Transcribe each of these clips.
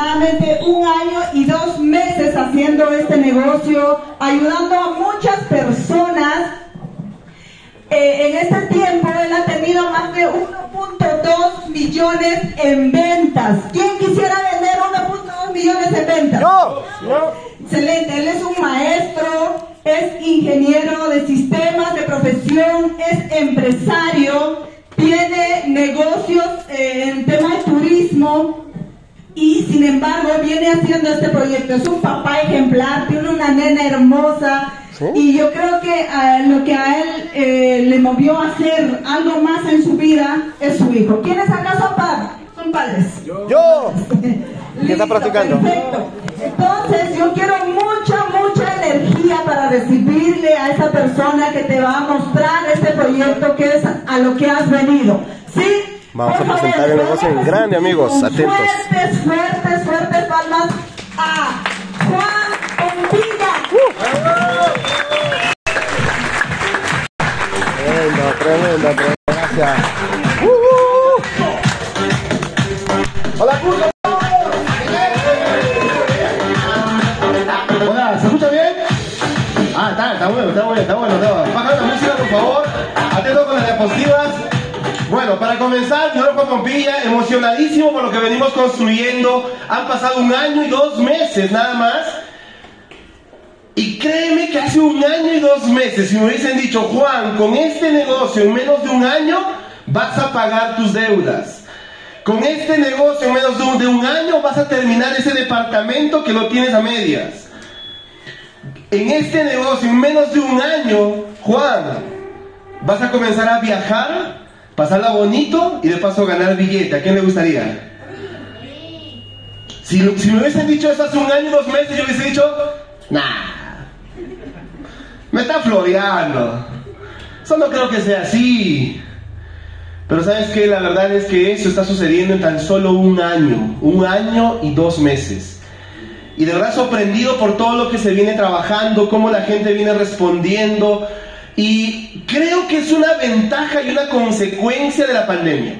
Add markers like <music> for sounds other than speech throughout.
aproximadamente un año y dos meses haciendo este negocio, ayudando a muchas personas. Eh, en este tiempo él ha tenido más de 1.2 millones en ventas. ¿Quién quisiera vender 1.2 millones en ventas? Yo, yo. Excelente, él es un maestro, es ingeniero de sistemas de profesión, es empresario, tiene negocios eh, en tema de turismo y sin embargo viene haciendo este proyecto. Es un papá ejemplar, tiene una nena hermosa ¿Sí? y yo creo que ah, lo que a él eh, le movió a hacer algo más en su vida es su hijo. ¿Quiénes acá son padres? Son padres. Yo. <laughs> ¿Qué está practicando? Perfecto. Entonces, yo quiero mucha, mucha energía para recibirle a esa persona que te va a mostrar este proyecto que es a lo que has venido. ¿Sí? Vamos a presentar el negocio en grande, amigos. Atentos. Fuertes, fuertes, fuertes palmas a Juan Pompilla. Tremendo, tremendo, tremendo. Gracias. Hola, Curso. Hola, ¿se escucha bien? Ah, está, está bueno, está bueno, está bueno. Está bueno. Bueno, para comenzar, señor Juan Pompilla, emocionadísimo por lo que venimos construyendo. Han pasado un año y dos meses nada más. Y créeme que hace un año y dos meses, si me hubiesen dicho, Juan, con este negocio en menos de un año vas a pagar tus deudas. Con este negocio en menos de un, de un año vas a terminar ese departamento que lo tienes a medias. En este negocio en menos de un año, Juan, vas a comenzar a viajar, pasarla bonito y de paso ganar billete. ¿A quién le gustaría? Si, me hubiesen dicho eso hace un año dos meses, yo hubiese dicho, nah, me está floreando. Eso no creo que sea así. Pero sabes que la verdad es que eso está sucediendo en tan solo un año, un año y dos meses. Y de verdad sorprendido por todo lo que se viene trabajando, cómo la gente viene respondiendo. Y creo que es una ventaja y una consecuencia de la pandemia.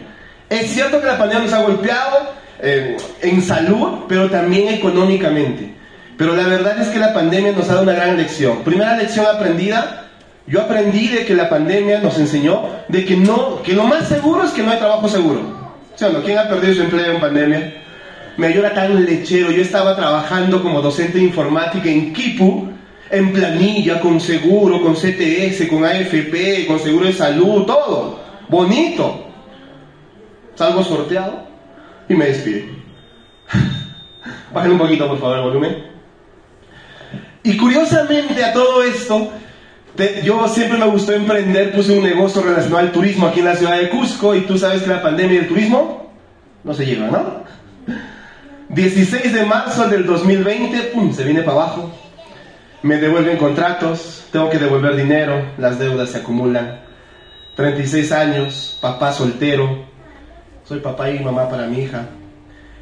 Es cierto que la pandemia nos ha golpeado eh, en salud, pero también económicamente. Pero la verdad es que la pandemia nos ha dado una gran lección. Primera lección aprendida, yo aprendí de que la pandemia nos enseñó de que no, que lo más seguro es que no hay trabajo seguro. ¿Sí o no? ¿Quién ha perdido su empleo en pandemia? Me era tan lechero, yo estaba trabajando como docente de informática en Kipu, en planilla, con seguro, con CTS, con AFP, con seguro de salud, todo. Bonito. Salgo sorteado y me despide. <laughs> Bajen un poquito, por favor, el volumen. Y curiosamente a todo esto, yo siempre me gustó emprender, puse un negocio relacionado al turismo aquí en la ciudad de Cusco y tú sabes que la pandemia y el turismo no se llevan, ¿no? <laughs> 16 de marzo del 2020, pum, se viene para abajo. Me devuelven contratos, tengo que devolver dinero, las deudas se acumulan. 36 años, papá soltero, soy papá y mamá para mi hija.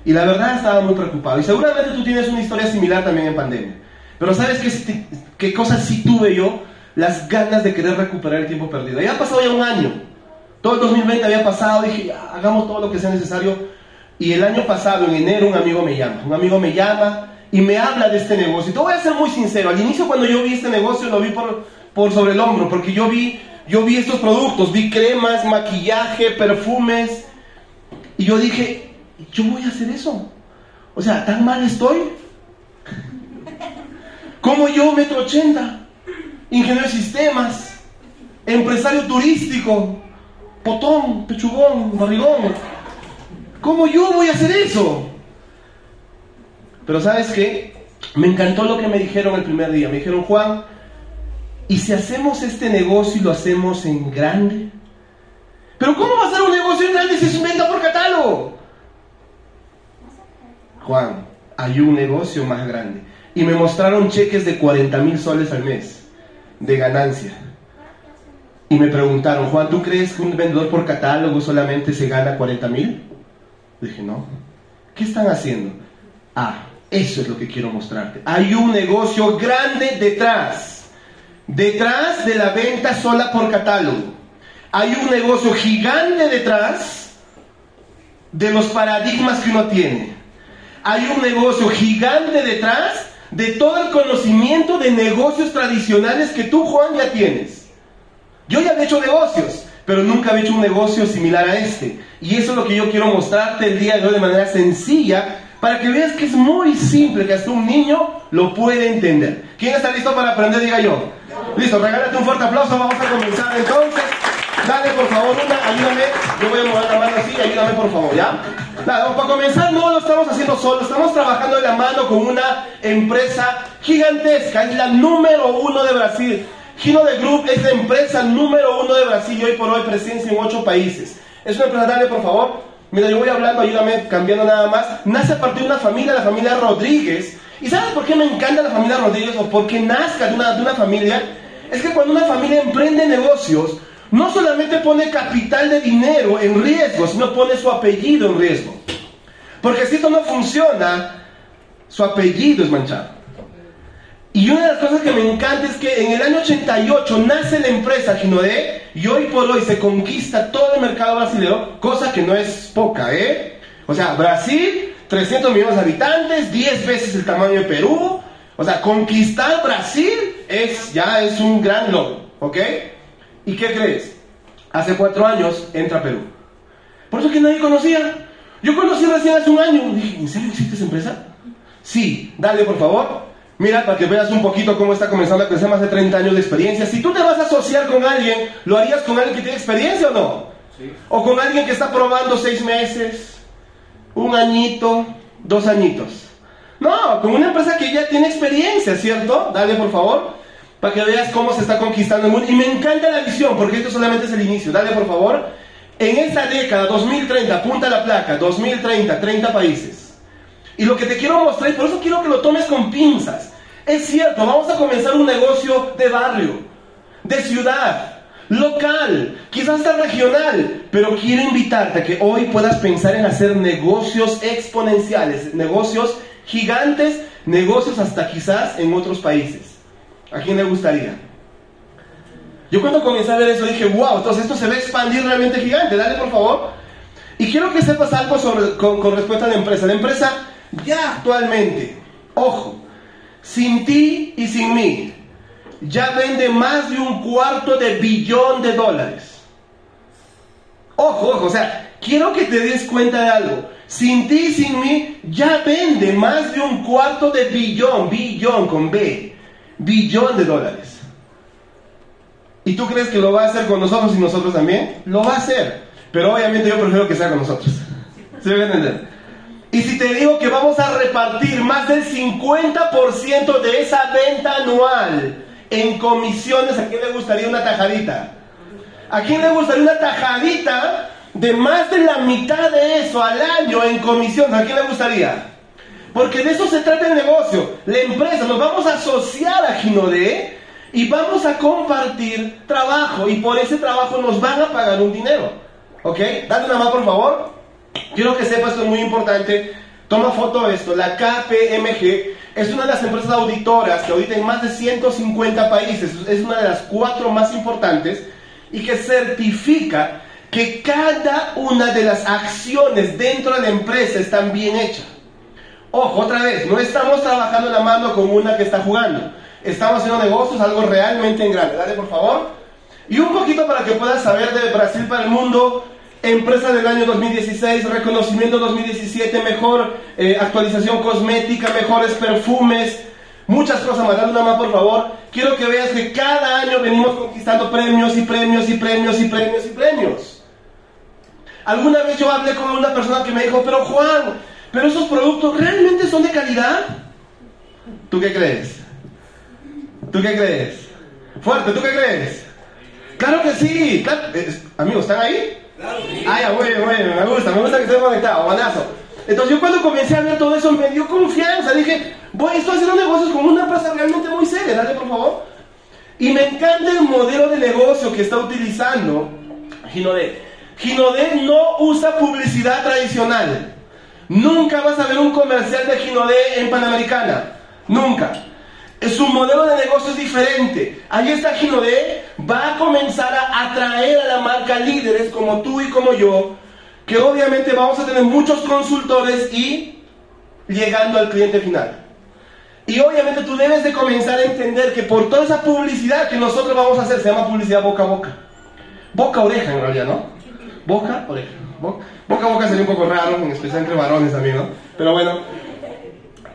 Y la verdad estaba muy preocupado. Y seguramente tú tienes una historia similar también en pandemia. Pero ¿sabes qué, qué cosas sí tuve yo? Las ganas de querer recuperar el tiempo perdido. Ya ha pasado ya un año. Todo el 2020 había pasado. Dije, "Ya, hagamos todo lo que sea necesario. Y el año pasado, en enero, un amigo me llama. Un amigo me llama y me habla de este negocio. Y te voy a ser muy sincero. Al inicio cuando yo vi este negocio lo vi por, por sobre el hombro. Porque yo vi, yo vi estos productos. Vi cremas, maquillaje, perfumes. Y yo dije, yo voy a hacer eso. O sea, ¿tan mal estoy? Como yo, metro ochenta, ingeniero de sistemas, empresario turístico, potón, pechugón, barrigón. ¿Cómo yo voy a hacer eso? Pero ¿sabes qué? Me encantó lo que me dijeron el primer día. Me dijeron, Juan, ¿y si hacemos este negocio y lo hacemos en grande? ¿Pero cómo va a ser un negocio en grande si es venta por catálogo? Juan, hay un negocio más grande. Y me mostraron cheques de 40 mil soles al mes de ganancia. Y me preguntaron, Juan, ¿tú crees que un vendedor por catálogo solamente se gana 40 mil? Dije, no. ¿Qué están haciendo? Ah, eso es lo que quiero mostrarte. Hay un negocio grande detrás. Detrás de la venta sola por catálogo. Hay un negocio gigante detrás de los paradigmas que uno tiene. hay un negocio gigante detrás de todo el conocimiento de negocios tradicionales que tú, Juan, ya tienes. Yo ya he hecho negocios, pero nunca he hecho un negocio similar a este. Y eso es lo que yo quiero mostrarte el día de hoy de manera sencilla, para que veas que es muy simple, que hasta un niño lo puede entender. ¿Quién está listo para aprender? Diga yo. Listo, regálate un fuerte aplauso, vamos a comenzar entonces. Dale por favor una, ayúdame. Yo voy a mover la mano así, ayúdame por favor, ¿ya? Nada, para comenzar no lo estamos haciendo solo, estamos trabajando de la mano con una empresa gigantesca, es la número uno de Brasil. Gino de Group es la empresa número uno de Brasil y hoy por hoy presencia en ocho países. Es una empresa, dale por favor. Mira, yo voy hablando, ayúdame, cambiando nada más. Nace a partir de una familia, la familia Rodríguez. ¿Y sabes por qué me encanta la familia Rodríguez o por qué nazca de una, de una familia? Es que cuando una familia emprende negocios, no solamente pone capital de dinero en riesgo, sino pone su apellido en riesgo. Porque si esto no funciona, su apellido es manchado. Y una de las cosas que me encanta es que en el año 88 nace la empresa Ginodé y hoy por hoy se conquista todo el mercado brasileño, cosa que no es poca, ¿eh? O sea, Brasil, 300 millones de habitantes, 10 veces el tamaño de Perú. O sea, conquistar Brasil es, ya es un gran logro, ¿ok? ¿Y qué crees? Hace cuatro años entra Perú. Por eso que nadie conocía. Yo conocí recién hace un año. Dije, ¿en serio existe esa empresa? Sí, dale por favor. Mira, para que veas un poquito cómo está comenzando a crecer más de 30 años de experiencia. Si tú te vas a asociar con alguien, ¿lo harías con alguien que tiene experiencia o no? Sí. O con alguien que está probando seis meses, un añito, dos añitos. No, con una empresa que ya tiene experiencia, ¿cierto? Dale por favor para que veas cómo se está conquistando el mundo. Y me encanta la visión, porque esto solamente es el inicio. Dale, por favor. En esta década, 2030, apunta la placa, 2030, 30 países. Y lo que te quiero mostrar, y por eso quiero que lo tomes con pinzas. Es cierto, vamos a comenzar un negocio de barrio, de ciudad, local, quizás hasta regional, pero quiero invitarte a que hoy puedas pensar en hacer negocios exponenciales, negocios gigantes, negocios hasta quizás en otros países. ¿A quién le gustaría? Yo cuando comencé a ver eso dije, wow, entonces esto se va a expandir realmente gigante, dale por favor. Y quiero que sepas algo sobre, con, con respecto a la empresa. La empresa ya actualmente, ojo, sin ti y sin mí, ya vende más de un cuarto de billón de dólares. Ojo, ojo, o sea, quiero que te des cuenta de algo. Sin ti y sin mí, ya vende más de un cuarto de billón, billón con B, billón de dólares. ¿Y tú crees que lo va a hacer con nosotros y nosotros también? Lo va a hacer. Pero obviamente yo prefiero que sea con nosotros. ¿Se entender? Y si te digo que vamos a repartir más del 50% de esa venta anual en comisiones, ¿a quién le gustaría una tajadita? ¿A quién le gustaría una tajadita de más de la mitad de eso al año en comisiones? ¿A quién le gustaría? Porque de eso se trata el negocio. La empresa, nos vamos a asociar a Ginodé y vamos a compartir trabajo. Y por ese trabajo nos van a pagar un dinero. ¿Ok? Dale una más, por favor. Quiero que sepas esto es muy importante. Toma foto de esto. La KPMG es una de las empresas auditoras que audita en más de 150 países. Es una de las cuatro más importantes y que certifica que cada una de las acciones dentro de la empresa están bien hechas. Ojo, otra vez, no estamos trabajando la mano con una que está jugando. Estamos haciendo negocios, algo realmente en grande. Dale, por favor. Y un poquito para que puedas saber de Brasil para el mundo. Empresa del año 2016, reconocimiento 2017, mejor eh, actualización cosmética, mejores perfumes, muchas cosas más. Una más, por favor. Quiero que veas que cada año venimos conquistando premios y premios y premios y premios y premios. Alguna vez yo hablé con una persona que me dijo, pero Juan, pero esos productos realmente son de calidad. ¿Tú qué crees? ¿Tú qué crees? Fuerte, ¿tú qué crees? Claro que sí. amigos, ¿están ahí? Ah, ya, bueno, bueno, me gusta, me gusta que estén conectados, buenazo. Entonces yo cuando comencé a ver todo eso me dio confianza. Dije, voy, estoy haciendo negocios con una empresa realmente muy seria, dale por favor. Y me encanta el modelo de negocio que está utilizando Ginodé. Ginodé no usa publicidad tradicional. Nunca vas a ver un comercial de Ginodé en Panamericana. Nunca. Su modelo de negocio diferente. Ahí está Ginodé. Va a comenzar a atraer a la marca líderes como tú y como yo. Que obviamente vamos a tener muchos consultores y llegando al cliente final. Y obviamente tú debes de comenzar a entender que por toda esa publicidad que nosotros vamos a hacer, se llama publicidad boca a boca. Boca a oreja en realidad, ¿no? Boca a oreja. Boca, boca a boca sería un poco raro, en especial entre varones también, ¿no? Pero bueno,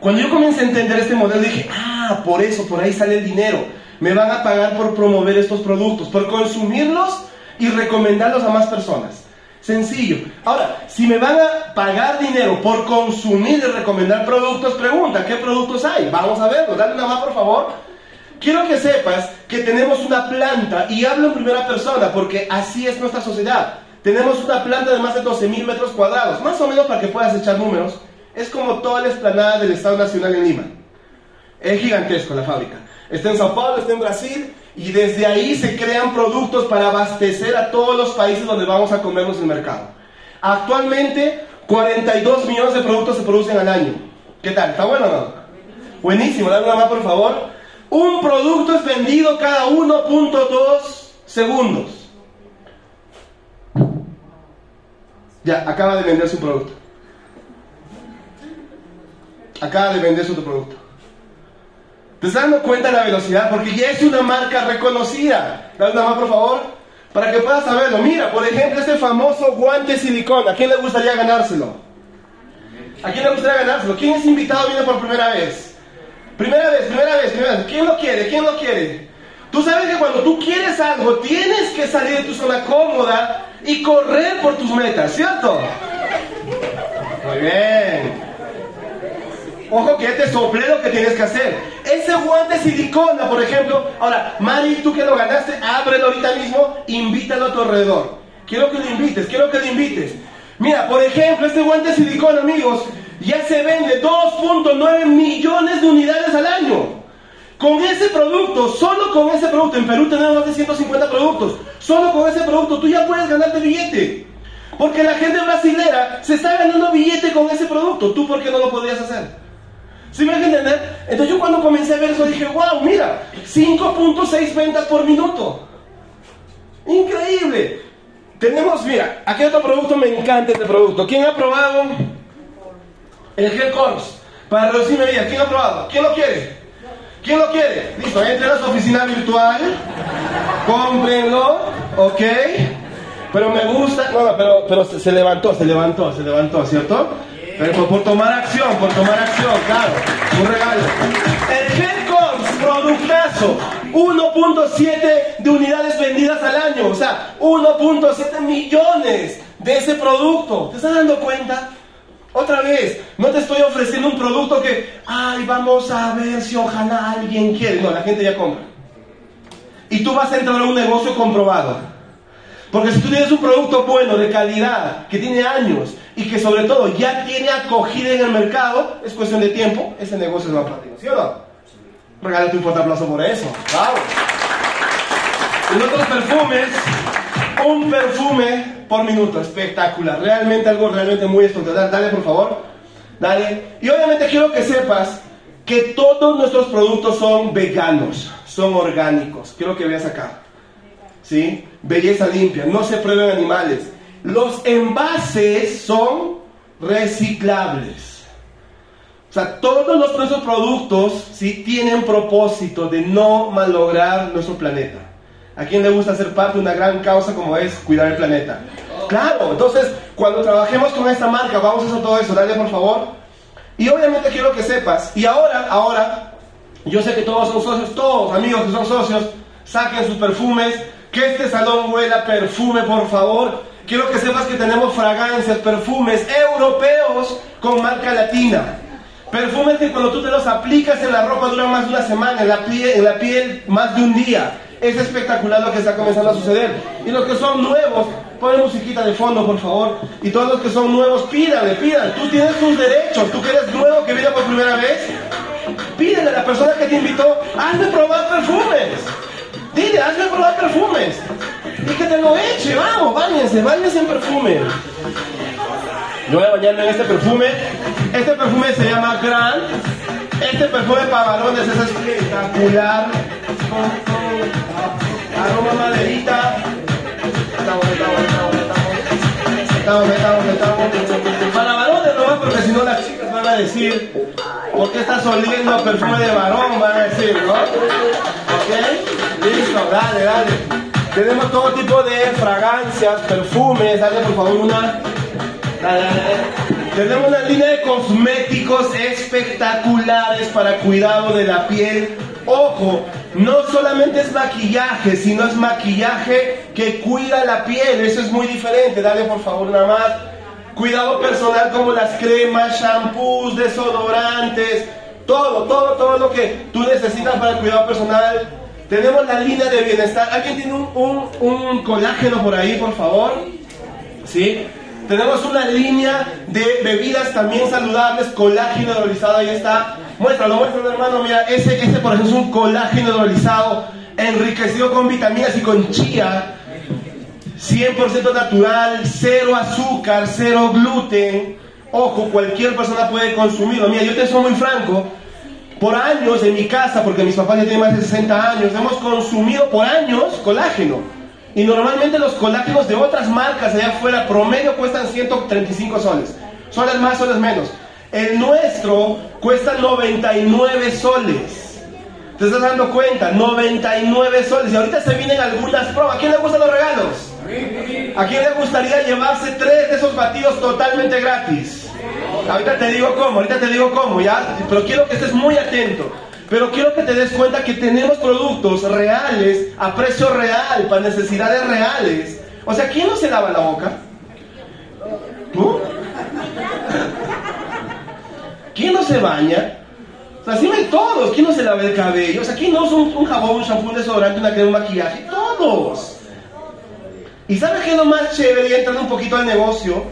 cuando yo comencé a entender este modelo dije, ah, por eso, por ahí sale el dinero. Me van a pagar por promover estos productos, por consumirlos y recomendarlos a más personas. Sencillo. Ahora, si me van a pagar dinero por consumir y recomendar productos, pregunta, ¿qué productos hay? Vamos a verlo. Dale una más, por favor. Quiero que sepas que tenemos una planta, y hablo en primera persona, porque así es nuestra sociedad. Tenemos una planta de más de 12.000 metros cuadrados, más o menos para que puedas echar números. Es como toda la explanada del Estado Nacional en Lima. Es gigantesco la fábrica. Está en Sao Paulo, está en Brasil, y desde ahí se crean productos para abastecer a todos los países donde vamos a comernos el mercado. Actualmente, 42 millones de productos se producen al año. ¿Qué tal? ¿Está bueno o no? Buenísimo, dame una más por favor. Un producto es vendido cada 1.2 segundos. Ya, acaba de vender su producto. Acaba de vender su producto. ¿Te estás dando cuenta de la velocidad? Porque ya es una marca reconocida. Dale una más, por favor, para que puedas saberlo. Mira, por ejemplo, este famoso guante silicona. ¿A quién le gustaría ganárselo? ¿A quién le gustaría ganárselo? ¿Quién es invitado viene por primera vez? Primera vez, primera vez, primera vez. ¿Quién lo quiere? ¿Quién lo quiere? Tú sabes que cuando tú quieres algo, tienes que salir de tu zona cómoda y correr por tus metas, ¿cierto? Muy bien. Ojo que te sople lo que tienes que hacer. Ese guante silicona, por ejemplo. Ahora, Mari, tú que lo ganaste, ábrelo ahorita mismo, invítalo a tu alrededor. Quiero que lo invites, quiero que lo invites. Mira, por ejemplo, este guante silicona, amigos, ya se vende 2.9 millones de unidades al año. Con ese producto, solo con ese producto, en Perú tenemos más de 150 productos, solo con ese producto tú ya puedes ganarte billete. Porque la gente brasilera se está ganando billete con ese producto. ¿Tú por qué no lo podrías hacer? ¿Sí me entender? Entonces yo cuando comencé a ver eso dije, wow, mira, 5.6 ventas por minuto. Increíble. Tenemos, mira, aquí otro producto, me encanta este producto. ¿Quién ha probado el Gel Corps? Para reducir medidas, ¿quién ha probado? ¿Quién lo quiere? ¿Quién lo quiere? Listo, entre a su oficina virtual, cómprenlo, ¿ok? Pero me gusta, no, pero, pero se levantó, se levantó, se levantó, ¿cierto? Pero por, tomar acción, por tomar acción, claro. Un regalo. El Headcoms, productazo. 1.7 de unidades vendidas al año. O sea, 1.7 millones de ese producto. ¿Te estás dando cuenta? Otra vez, no te estoy ofreciendo un producto que, ay, vamos a ver si ojalá alguien quiere. No, la gente ya compra. Y tú vas a entrar a un negocio comprobado. Porque si tú tienes un producto bueno, de calidad, que tiene años y que sobre todo ya tiene acogida en el mercado, es cuestión de tiempo, ese negocio es más para ¿sí o no? Regálate un fuerte aplauso por eso. ¡Bravo! En otros perfumes, un perfume por minuto, espectacular. Realmente algo realmente muy espectacular. Dale, por favor. Dale. Y obviamente quiero que sepas que todos nuestros productos son veganos, son orgánicos. Quiero que veas acá. ¿sí? Belleza limpia, no se prueben animales. Los envases son reciclables. O sea, todos nuestros productos ¿sí? tienen propósito de no malograr nuestro planeta. ¿A quién le gusta ser parte de una gran causa como es cuidar el planeta? Claro, entonces cuando trabajemos con esta marca, vamos a hacer todo eso, dale por favor. Y obviamente quiero que sepas, y ahora, ahora, yo sé que todos son socios, todos amigos que son socios, saquen sus perfumes, que este salón huela perfume, por favor. Quiero que sepas que tenemos fragancias, perfumes europeos con marca latina. Perfumes que cuando tú te los aplicas en la ropa duran más de una semana, en la piel, más de un día. Es espectacular lo que está comenzando a suceder. Y los que son nuevos, ponen musiquita de fondo, por favor. Y todos los que son nuevos, pídale, pídale. Tú tienes tus derechos. Tú que eres nuevo, que viene por primera vez, pídele a la persona que te invitó, hazme probar perfumes. Dile, hazme probar perfumes. Te lo eche, vamos, bañense, bañense en perfume. Yo voy a bañarme en este perfume. Este perfume se llama Grand. Este perfume para varones es espectacular. Aroma maderita. Para varones no va porque si no las chicas van a decir, ¿por qué estás oliendo perfume de varón? Van a decir, ¿no? ¿Ok? Listo, dale, dale. Tenemos todo tipo de fragancias, perfumes. Dale, por favor, una. Tenemos una línea de cosméticos espectaculares para cuidado de la piel. Ojo, no solamente es maquillaje, sino es maquillaje que cuida la piel. Eso es muy diferente. Dale por favor nada más. Cuidado personal como las cremas, shampoos, desodorantes, todo, todo, todo lo que tú necesitas para el cuidado personal. Tenemos la línea de bienestar. ¿Alguien tiene un, un, un colágeno por ahí, por favor? ¿Sí? Tenemos una línea de bebidas también saludables, colágeno hidrolizado, ahí está. Muéstralo, muéstralo hermano, mira, ese, ese por ejemplo es un colágeno hidrolizado, enriquecido con vitaminas y con chía, 100% natural, cero azúcar, cero gluten. Ojo, cualquier persona puede consumirlo. Mira, yo te soy muy franco, por años en mi casa, porque mis papás ya tienen más de 60 años, hemos consumido por años colágeno. Y normalmente los colágenos de otras marcas allá afuera promedio cuestan 135 soles. Soles más, soles menos. El nuestro cuesta 99 soles. ¿Te estás dando cuenta? 99 soles. Y ahorita se vienen algunas pruebas. ¿A quién le gustan los regalos? ¿A quién le gustaría llevarse tres de esos batidos totalmente gratis? Ahorita te digo cómo, ahorita te digo cómo, ¿ya? Pero quiero que estés muy atento. Pero quiero que te des cuenta que tenemos productos reales, a precio real, para necesidades reales. O sea, ¿quién no se lava la boca? ¿Tú? ¿Quién no se baña? O sea, sí todos. ¿Quién no se lava el cabello? O sea, ¿quién no usa un, un jabón, un shampoo, un desodorante, una crema, un maquillaje? Todos. ¿Y sabes qué es lo más chévere? Y entrando un poquito al negocio,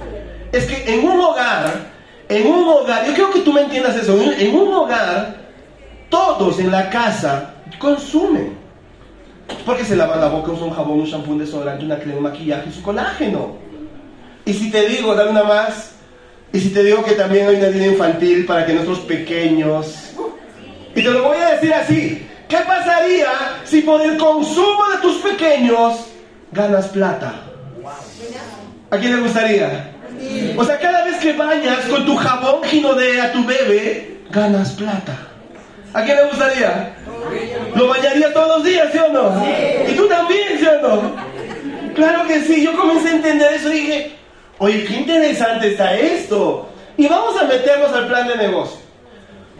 es que en un hogar, en un hogar, yo quiero que tú me entiendas eso, en un hogar, todos en la casa consumen. Porque se lavan la boca, usan un jabón, un shampoo, un desodorante, una crema, un maquillaje, su colágeno. Y si te digo, dale una más, y si te digo que también hay una línea infantil para que nuestros pequeños... Y te lo voy a decir así, ¿qué pasaría si por el consumo de tus pequeños ganas plata? ¿A quién le gustaría? O sea, cada vez que bañas con tu jabón ginodé a tu bebé, ganas plata. ¿A quién le gustaría? ¿Lo bañaría todos los días, sí o no? ¿Y tú también, sí o no? Claro que sí, yo comencé a entender eso y dije, oye, qué interesante está esto. Y vamos a meternos al plan de negocio.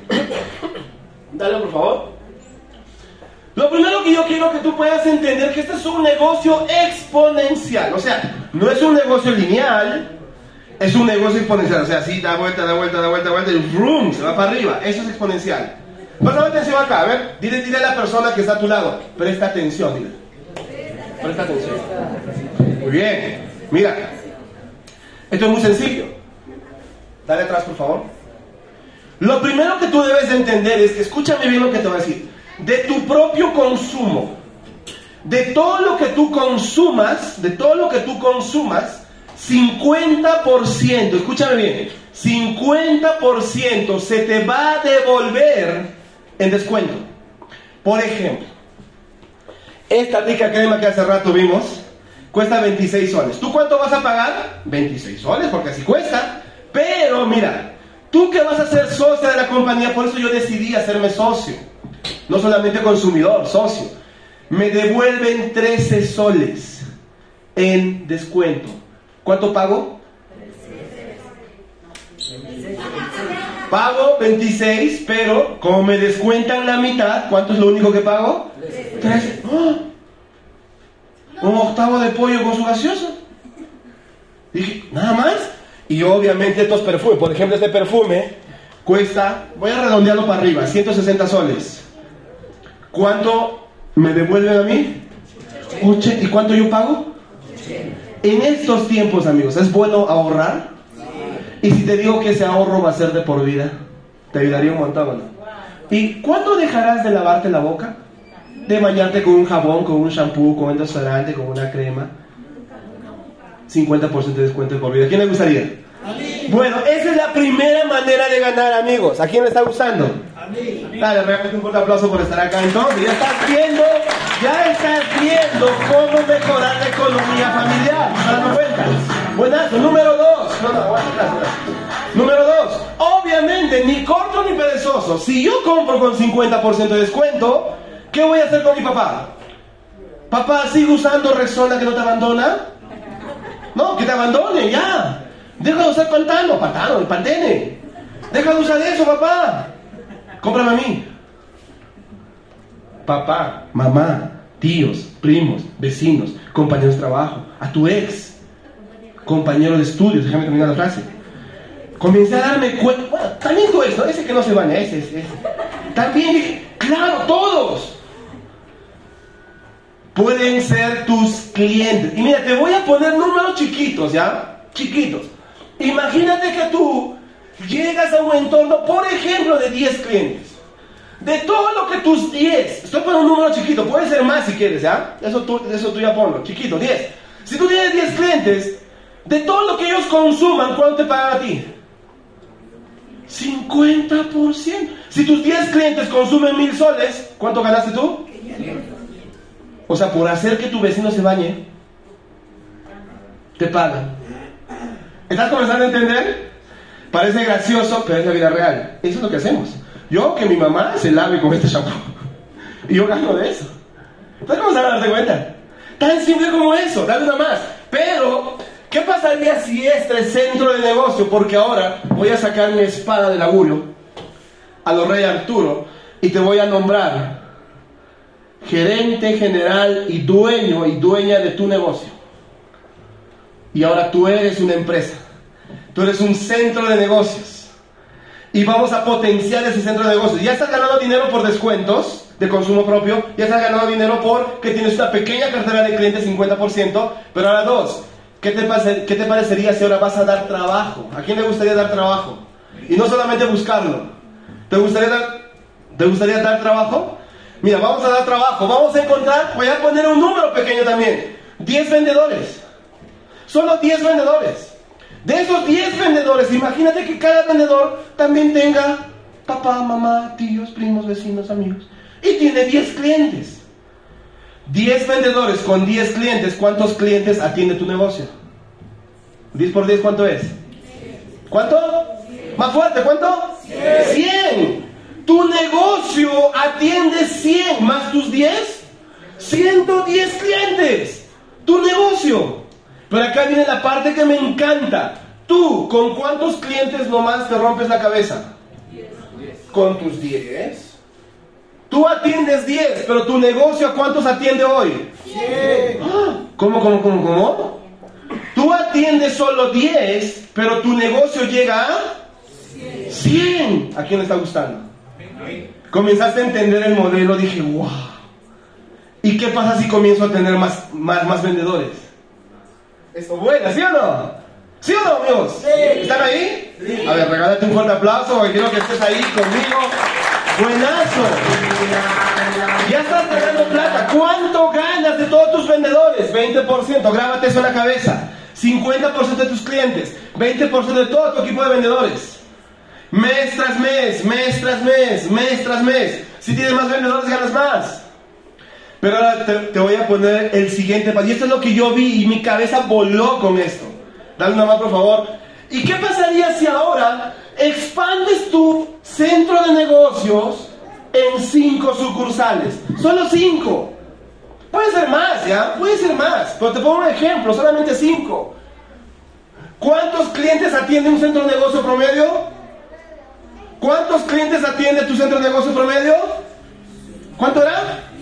<coughs> Dale, por favor. Lo primero que yo quiero que tú puedas entender que este es un negocio exponencial. O sea, no es un negocio lineal, es un negocio exponencial. O sea, así da vuelta, da vuelta, da vuelta, da vuelta y ¡rum! se va para arriba. Eso es exponencial. Presta atención acá, a ver, dile, dile a la persona que está a tu lado, presta atención, dile. Presta atención. Muy bien, mira, esto es muy sencillo. Dale atrás, por favor. Lo primero que tú debes de entender es que, escúchame bien lo que te voy a decir, de tu propio consumo, de todo lo que tú consumas, de todo lo que tú consumas, 50%, escúchame bien, 50% se te va a devolver en descuento. Por ejemplo, esta rica crema que hace rato vimos cuesta 26 soles. ¿Tú cuánto vas a pagar? 26 soles, porque así cuesta. Pero mira, tú que vas a ser socia de la compañía, por eso yo decidí hacerme socio. No solamente consumidor, socio. Me devuelven 13 soles en descuento. ¿Cuánto pago? Pago 26, pero como me descuentan la mitad, ¿cuánto es lo único que pago? 13. ¡Ah! Un octavo de pollo con su gaseoso. Dije, nada más. Y obviamente estos perfumes, por ejemplo, este perfume cuesta, voy a redondearlo para arriba, 160 soles. ¿Cuánto me devuelven a mí? ¿Y cuánto yo pago? En estos tiempos, amigos, ¿es bueno ahorrar? Y si te digo que ese ahorro va a ser de por vida, te ayudaría un montón. ¿o ¿no? ¿Y cuándo dejarás de lavarte la boca? De bañarte con un jabón, con un shampoo, con un desodorante, con una crema. 50% de descuento de por vida. ¿Quién le gustaría? Bueno, esa es la primera manera de ganar, amigos. ¿A quién le está gustando? Dale, realmente un fuerte aplauso por estar acá entonces. Ya estás viendo, ya estás viendo cómo mejorar la economía familiar. ¿Te das cuenta? Número dos. Número dos. Obviamente Obviamente, ni corto ni perezoso. Si yo compro con 50% de descuento, ¿qué voy a hacer con mi papá? Papá, ¿sigue usando Rexona que no te abandona? No, que te abandone, ya. Deja de usar Pantano, Pantano, el Pantene. Deja de usar eso, papá. Cómprame a mí. Papá, mamá, tíos, primos, vecinos, compañeros de trabajo, a tu ex, compañero de estudios, déjame terminar la frase. Comencé a darme cuenta, bueno, también tú eso, ese que no se baña, ese, ese. También dije, claro, todos pueden ser tus clientes. Y mira, te voy a poner números chiquitos, ¿ya? Chiquitos. Imagínate que tú llegas a un entorno, por ejemplo, de 10 clientes. De todo lo que tus 10, estoy poniendo un número chiquito, puede ser más si quieres, ¿ya? Eso tú, eso tú ya ponlo, chiquito, 10. Si tú tienes 10 clientes, de todo lo que ellos consuman, ¿cuánto te pagan a ti? 50%. Si tus 10 clientes consumen mil soles, ¿cuánto ganaste tú? O sea, por hacer que tu vecino se bañe, te pagan. ¿Estás comenzando a entender? Parece gracioso, pero es la vida real. Eso es lo que hacemos. Yo que mi mamá se lave con este shampoo. <laughs> Y yo gano de eso. ¿Estás comenzando a darte cuenta? Tan simple como eso, dale una más. Pero, ¿qué pasaría si este es centro de negocio? Porque ahora voy a sacar mi espada del augurio a los rey Arturo y te voy a nombrar gerente general y dueño y dueña de tu negocio. Y ahora tú eres una empresa. Tú eres un centro de negocios. Y vamos a potenciar ese centro de negocios. Ya estás ganando dinero por descuentos de consumo propio. Ya estás ganando dinero porque tienes una pequeña cartera de clientes, 50%. Pero ahora dos, ¿qué te, ¿qué te parecería si ahora vas a dar trabajo? ¿A quién le gustaría dar trabajo? Y no solamente buscarlo. ¿Te gustaría dar, ¿te gustaría dar trabajo? Mira, vamos a dar trabajo. Vamos a encontrar, voy a poner un número pequeño también. 10 vendedores. Solo 10 vendedores. De esos 10 vendedores, imagínate que cada vendedor también tenga papá, mamá, tíos, primos, vecinos, amigos. Y tiene 10 clientes. 10 vendedores con 10 clientes, ¿cuántos clientes atiende tu negocio? 10 por 10, ¿cuánto es? ¿Cuánto? Más fuerte, ¿cuánto? 100. Tu negocio atiende 100 más tus 10, 110 clientes. Tu negocio. Pero acá viene la parte que me encanta. Tú, ¿con cuántos clientes nomás te rompes la cabeza? Con tus 10. Tú atiendes 10, pero tu negocio ¿a cuántos atiende hoy? Ah, ¿Cómo, cómo, cómo, cómo? Tú atiendes solo 10, pero tu negocio llega a 100. ¿A quién le está gustando? Comenzaste a entender el modelo, dije, wow. ¿Y qué pasa si comienzo a tener más, más, más vendedores? Esto buena, ¿sí o no? ¿Sí o no, amigos? ¿Están ahí? A ver, regálate un fuerte aplauso porque quiero que estés ahí conmigo. Buenazo. Ya estás ganando plata. ¿Cuánto ganas de todos tus vendedores? 20%. Grábate eso en la cabeza. 50% de tus clientes. 20% de todo tu equipo de vendedores. Mes tras mes, mes tras mes, mes tras mes. Si tienes más vendedores, ganas más. Pero ahora te, voy a poner el siguiente. Y esto es lo que yo vi y mi cabeza voló con esto. Dale una más, por favor. ¿Y qué pasaría si ahora expandes tu centro de negocios en cinco sucursales? Solo cinco. Puede ser más, ¿ya? Puede ser más. Pero te pongo un ejemplo, solamente cinco. ¿Cuántos clientes atiende un centro de negocio promedio? ¿Cuántos clientes atiende tu centro de negocio promedio? ¿Cuánto era?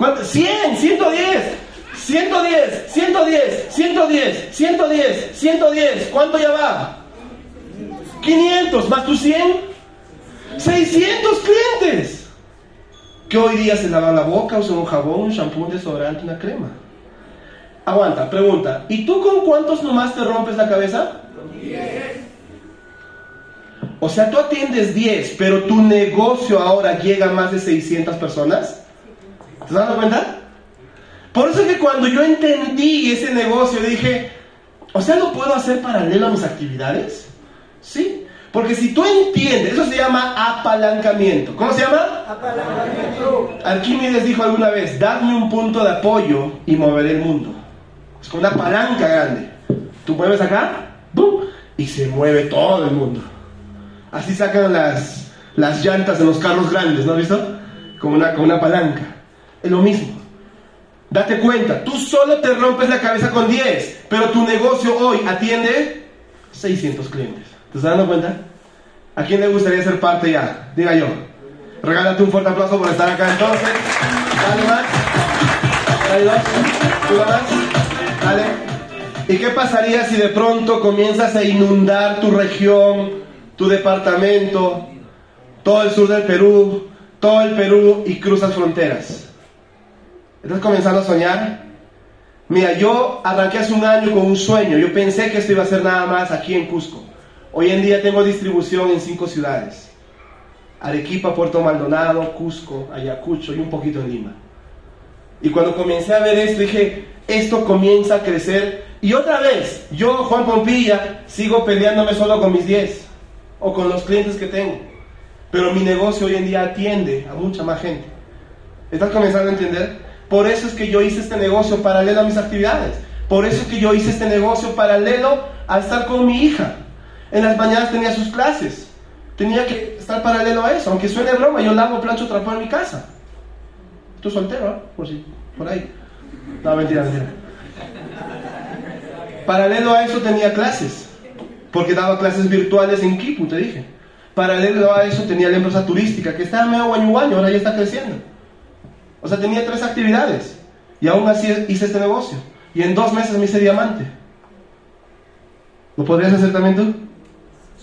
¿Cuánto? 100, 110, 110, 110, 110, 110, 110. ¿Cuánto ya va? 500 más tus 100, 600 clientes. Que hoy día se lavan la boca, usan un jabón, un shampoo, un desodorante, una crema. Aguanta, pregunta. ¿Y tú con cuántos nomás te rompes la cabeza? O sea, tú atiendes 10, pero tu negocio ahora llega a más de 600 personas. ¿Te dando cuenta? Por eso es que cuando yo entendí ese negocio dije, o sea, ¿lo puedo hacer paralelo a mis actividades? Sí. Porque si tú entiendes, eso se llama apalancamiento. ¿Cómo se llama? Apalancamiento. Arquímedes dijo alguna vez, dadme un punto de apoyo y moveré el mundo. Es como una palanca grande. Tú mueves acá, ¡bum! y se mueve todo el mundo. Así sacan las, las llantas de los carros grandes, ¿no has visto? Con una, con una palanca. Es lo mismo. Date cuenta, tú solo te rompes la cabeza con 10, pero tu negocio hoy atiende 600 clientes. ¿Te estás dando cuenta? ¿A quién le gustaría ser parte ya? Diga yo. Regálate un fuerte aplauso por estar acá entonces. Dale más. Dale dos. ¿Tú más? Dale. ¿Y qué pasaría si de pronto comienzas a inundar tu región, tu departamento, todo el sur del Perú, todo el Perú y cruzas fronteras? ¿Estás comenzando a soñar? Mira, yo arranqué hace un año con un sueño. Yo pensé que esto iba a ser nada más aquí en Cusco. Hoy en día tengo distribución en cinco ciudades. Arequipa, Puerto Maldonado, Cusco, Ayacucho y un poquito en Lima. Y cuando comencé a ver esto, dije, esto comienza a crecer. Y otra vez, yo, Juan Pompilla, sigo peleándome solo con mis 10 o con los clientes que tengo. Pero mi negocio hoy en día atiende a mucha más gente. ¿Estás comenzando a entender? Por eso es que yo hice este negocio paralelo a mis actividades. Por eso es que yo hice este negocio paralelo a estar con mi hija. En las mañanas tenía sus clases. Tenía que estar paralelo a eso. Aunque suene broma, yo lavo, plancho, trapo en mi casa. Estoy soltero, ¿eh? Por, si, por ahí. No, mentira, mentira. Paralelo a eso tenía clases. Porque daba clases virtuales en Kipu, te dije. Paralelo a eso tenía la empresa turística, que estaba medio guaño guaño, ahora ya está creciendo. O sea, tenía tres actividades. Y aún así hice este negocio. Y en dos meses me hice diamante. ¿Lo podrías hacer también tú?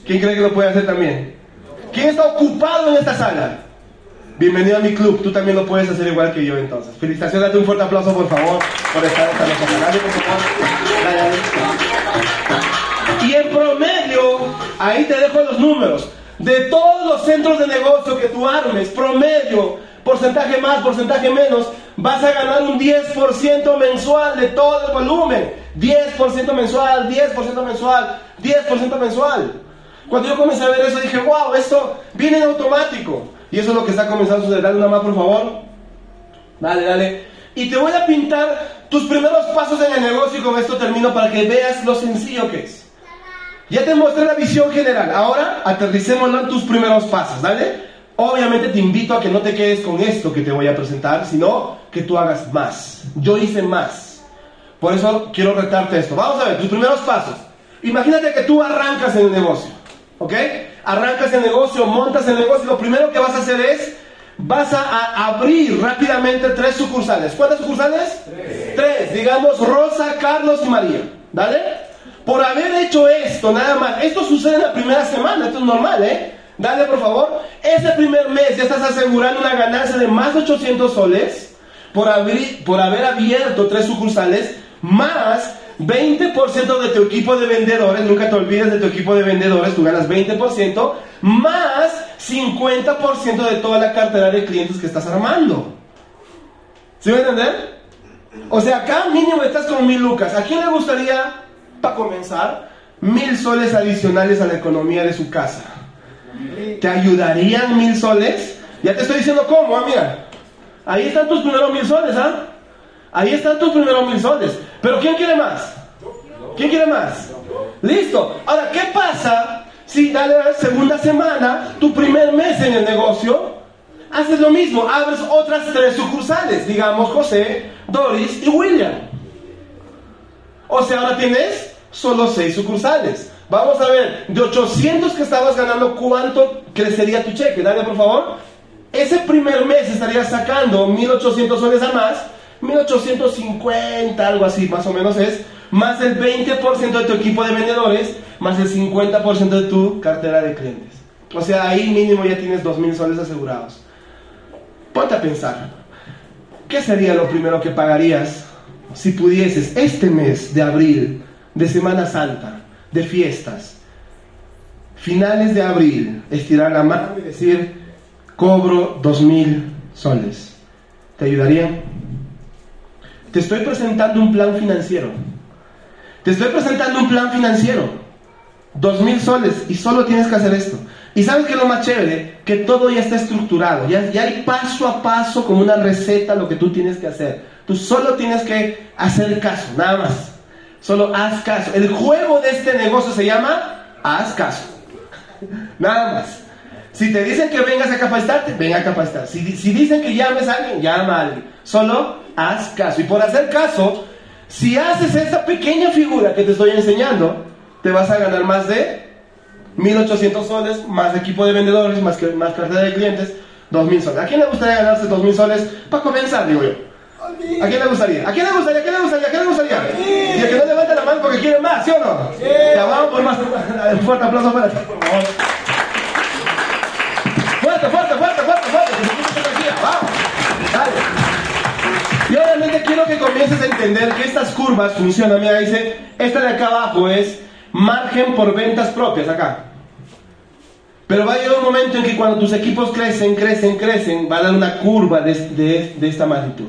¿Quién cree que lo puede hacer también? ¿Quién está ocupado en esta sala? Bienvenido a mi club, tú también lo puedes hacer igual que yo entonces. Felicitaciones, date un fuerte aplauso por favor por estar esta noche. Dale. Y en promedio, ahí te dejo los números, de todos los centros de negocio que tú armes, promedio, porcentaje más, porcentaje menos, vas a ganar un 10% mensual de todo el volumen. 10% mensual, 10% mensual, 10% mensual. Cuando yo comencé a ver eso dije, wow, esto viene en automático. Y eso es lo que está comenzando a suceder. Dale una más, por favor. Dale, dale. Y te voy a pintar tus primeros pasos en el negocio y con esto termino para que veas lo sencillo que es. Ya te mostré la visión general. Ahora aterricémonos en tus primeros pasos, ¿dale? Obviamente te invito a que no te quedes con esto que te voy a presentar, sino que tú hagas más. Yo hice más. Por eso quiero retarte esto. Vamos a ver, tus primeros pasos. Imagínate que tú arrancas en el negocio. ¿Ok? Arrancas el negocio, montas el negocio. Lo primero que vas a hacer es, vas a, abrir rápidamente tres sucursales. ¿Cuántas sucursales? Tres. Tres. Digamos Rosa, Carlos y María. ¿Dale? Por haber hecho esto, nada más. Esto sucede en la primera semana. Esto es normal, ¿eh? Dale, por favor. Ese primer mes ya estás asegurando una ganancia de más de 800 soles por, abrir, por haber abierto tres sucursales, más 20% de tu equipo de vendedores, nunca te olvides de tu equipo de vendedores, tú ganas 20%, más 50% de toda la cartera de clientes que estás armando. ¿Sí me entender? O sea, acá mínimo estás con mil lucas. ¿A quién le gustaría, para comenzar, mil soles adicionales a la economía de su casa? ¿Te ayudarían mil soles? Ya te estoy diciendo cómo, ah, mira. Ahí están tus primeros mil soles, ¿ah? Ahí están tus primeros mil soles. Pero ¿quién quiere más? ¿Quién quiere más? Listo. Ahora, ¿qué pasa si dale la segunda semana, tu primer mes en el negocio, haces lo mismo, abres otras tres sucursales, digamos José, Doris y William? O sea, ahora tienes solo seis sucursales. Vamos a ver, de 800 que estabas ganando, ¿cuánto crecería tu cheque? Dale, por favor. Ese primer mes estarías sacando 1800 soles a más 1850, algo así más o menos es, más el 20% de tu equipo de vendedores, más el 50% de tu cartera de clientes. O sea, ahí mínimo ya tienes 2.000 soles asegurados. Ponte a pensar, ¿qué sería lo primero que pagarías si pudieses este mes de abril, de Semana Santa, de fiestas, finales de abril, estirar la mano y decir, cobro 2.000 soles? ¿Te ayudaría? Te estoy presentando un plan financiero. Te estoy presentando un plan financiero. Dos mil soles y solo tienes que hacer esto. Y sabes que lo más chévere, que todo ya está estructurado, ya, ya hay paso a paso como una receta lo que tú tienes que hacer. Tú solo tienes que hacer caso, nada más. Solo haz caso. El juego de este negocio se llama haz caso. Nada más. Si te dicen que vengas a capacitarte, ven a capacitar. Si, si dicen que llames a alguien, llama a alguien. Solo haz caso. Y por hacer caso, si haces esa pequeña figura que te estoy enseñando, te vas a ganar más de 1800 soles, más equipo de vendedores, más, más cartera de clientes, 2000 soles. ¿A quién le gustaría ganarse 2000 soles para comenzar, digo yo? ¿A quién le gustaría? ¿A quién le gustaría? ¿A quién le gustaría? ¿A quién le gustaría? Y el que no levanta la mano porque quiere más, ¿sí o no? Ya vamos por más. Un fuerte aplauso para ti. Fuerte, fuerte, fuerte, fuerte, fuerte. Vamos. Dale. Y obviamente quiero que comiences a entender que estas curvas funcionan. Mira, dice, esta de acá abajo es margen por ventas propias, acá. Pero va a llegar un momento en que cuando tus equipos crecen, crecen, crecen, va a dar una curva de, de- de esta magnitud.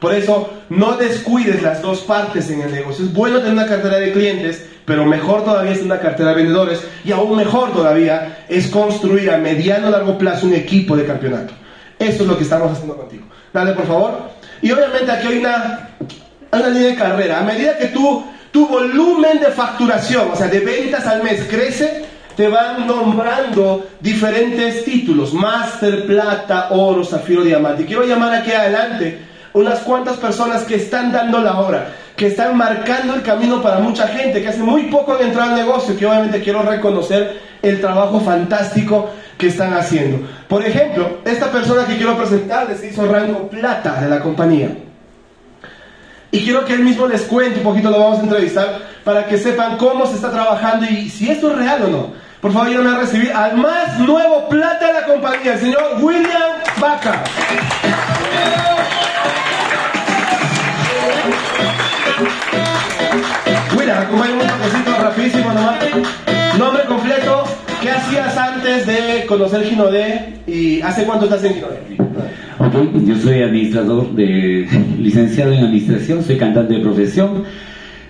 Por eso, no descuides las dos partes en el negocio. Es bueno tener una cartera de clientes, pero mejor todavía es una cartera de vendedores. Y aún mejor todavía es construir a mediano o largo plazo un equipo de campeonato. Eso es lo que estamos haciendo contigo. Dale, por favor. Y obviamente aquí hay una, una línea de carrera. A medida que tú, tu volumen de facturación, o sea, de ventas al mes crece, te van nombrando diferentes títulos, máster, plata, oro, zafiro, diamante. Y quiero llamar aquí adelante unas cuantas personas que están dando la hora, que están marcando el camino para mucha gente, que hace muy poco han entrado al negocio, que obviamente quiero reconocer el trabajo fantástico que están haciendo. Por ejemplo, esta persona que quiero presentarles hizo rango plata de la compañía. Y quiero que él mismo les cuente un poquito, lo vamos a entrevistar, para que sepan cómo se está trabajando y si esto es real o no. Por favor, ayúdenme a recibir al más nuevo plata de la compañía, el señor William Vaca. William, acompáñame un toquecito rapidísimo nomás. Nombre completo, ¿qué hacías antes de conocer Ginodé y hace cuánto estás en Ginodé? Ok, yo soy administrador de <laughs> licenciado en administración, soy cantante de profesión.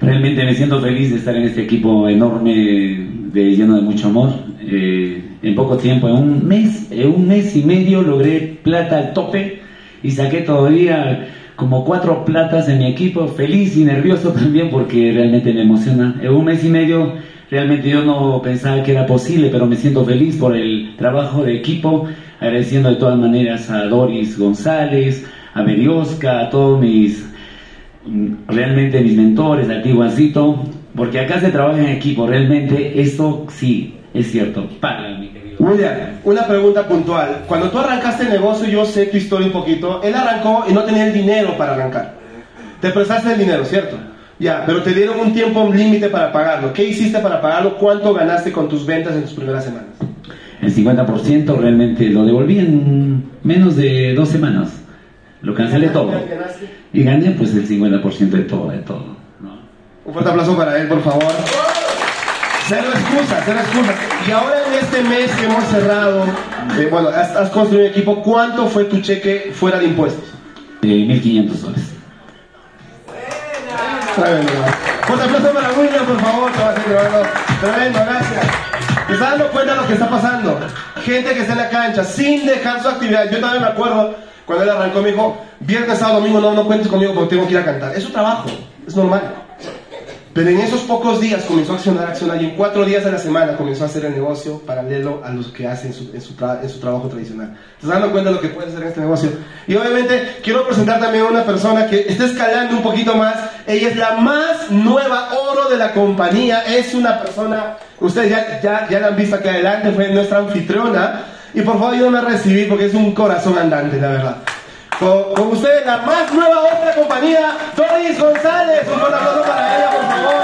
Realmente me siento feliz de estar en este equipo enorme, de, lleno de mucho amor. Eh, en poco tiempo, en un mes, en un mes y medio logré plata al tope y saqué todavía como cuatro platas en mi equipo, feliz y nervioso <laughs> también porque realmente me emociona. En un mes y medio realmente yo no pensaba que era posible, pero me siento feliz por el trabajo de equipo, agradeciendo de todas maneras a Doris González, a Mediosca, a todos mis, realmente mis mentores, a ti Juancito, porque acá se trabaja en equipo, realmente esto sí, es cierto, mi querido. William, una pregunta puntual. Cuando tú arrancaste el negocio, yo sé tu historia un poquito. Él arrancó y no tenía el dinero para arrancar. Te prestaste el dinero, ¿cierto? Ya, pero te dieron un tiempo, un límite para pagarlo. ¿Qué hiciste para pagarlo? ¿Cuánto ganaste con tus ventas en tus primeras semanas? El 50% realmente lo devolví en menos de dos semanas. Lo cancelé todo. Y gané pues el 50% de todo, de todo. ¿no? Un fuerte aplauso para él, por favor. Cero excusas, cero excusas. Y ahora en este mes que hemos cerrado, eh, bueno, has, has construido un equipo, ¿cuánto fue tu cheque fuera de impuestos? De 1.500 soles. Tremendo. Fuerte aplauso para William, por favor, que va a grabando. Tremendo, gracias. ¿Te estás dando cuenta de lo que está pasando? Gente que está en la cancha sin dejar su actividad. Yo también me acuerdo cuando él arrancó, me dijo, viernes, sábado, domingo, no, no cuentes conmigo porque tengo que ir a cantar. Es su trabajo, es normal. Pero en esos pocos días comenzó a accionar, accionar y en cuatro días a la semana comenzó a hacer el negocio paralelo a los que hace en su, en su, trabajo tradicional. ¿Te dando cuenta de lo que puedes hacer en este negocio? Y obviamente quiero presentar también a una persona que está escalando un poquito más. Ella es la más nueva oro de la compañía. Es una persona, ustedes ya, ya, ya la han visto aquí adelante, fue nuestra anfitriona. Y por favor ayúdenme a recibir porque es un corazón andante, la verdad. Con, ustedes, la más nueva la compañía, Doris González. Un fuerte aplauso para ella, por favor.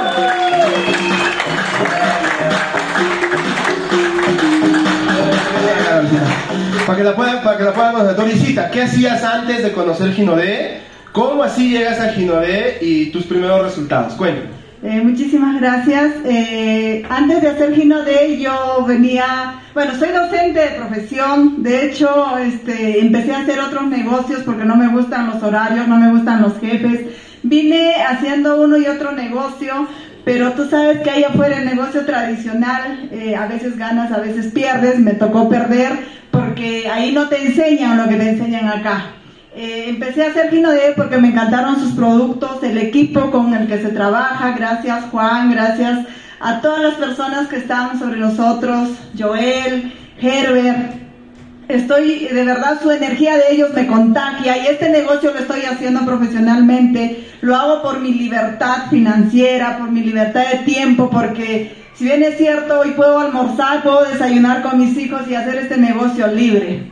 Para que la puedan, para que la puedan conocer. Dorisita, ¿qué hacías antes de conocer Ginodé? ¿Cómo así llegas a Ginodé y tus primeros resultados? Cuéntame. Eh, muchísimas gracias. Eh, antes de hacer Gino Day, yo venía, bueno, soy docente de profesión. De hecho, este, empecé a hacer otros negocios porque no me gustan los horarios, no me gustan los jefes. Vine haciendo uno y otro negocio, pero tú sabes que ahí afuera el negocio tradicional, eh, a veces ganas, a veces pierdes. Me tocó perder porque ahí no te enseñan lo que te enseñan acá. Eh, empecé a hacer Gino de porque me encantaron sus productos, el equipo con el que se trabaja, gracias Juan, gracias a todas las personas que están sobre nosotros, Joel, Herbert. Estoy, de verdad, su energía de ellos me contagia y este negocio lo estoy haciendo profesionalmente. Lo hago por mi libertad financiera, por mi libertad de tiempo, porque si bien es cierto, hoy puedo almorzar, puedo desayunar con mis hijos y hacer este negocio libre.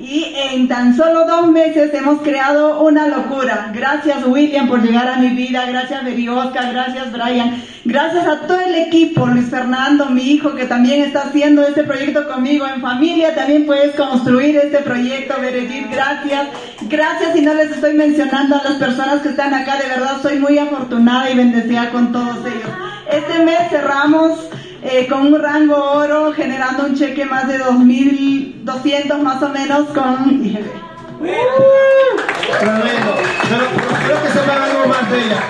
Y en tan solo dos meses hemos creado una locura. Gracias William por llegar a mi vida, gracias Oscar, gracias Brian, gracias a todo el equipo, Luis Fernando, mi hijo que también está haciendo este proyecto conmigo en familia, también puedes construir este proyecto, Beredit, gracias. Gracias y no les estoy mencionando a las personas que están acá, de verdad soy muy afortunada y bendecida con todos ellos. Este mes cerramos eh, con un rango oro, generando un cheque más de 2.200 más o menos con. Tremendo. Pero creo que algo más de ella.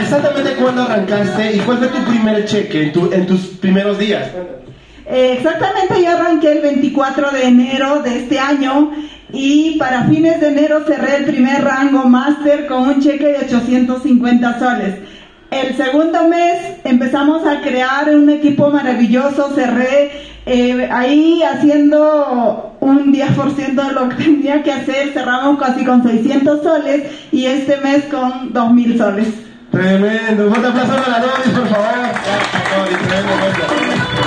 Exactamente cuándo arrancaste y cuál fue tu primer cheque en, tu, en tus primeros días. Eh, exactamente, yo arranqué el 24 de enero de este año y para fines de enero cerré el primer rango máster con un cheque de 850 soles. El segundo mes empezamos a crear un equipo maravilloso, cerré eh, ahí haciendo un 10% de lo que <laughs> tenía que hacer, cerramos casi con 600 soles y este mes con 2.000 soles. Tremendo, un fuerte aplauso a la Novis, por favor.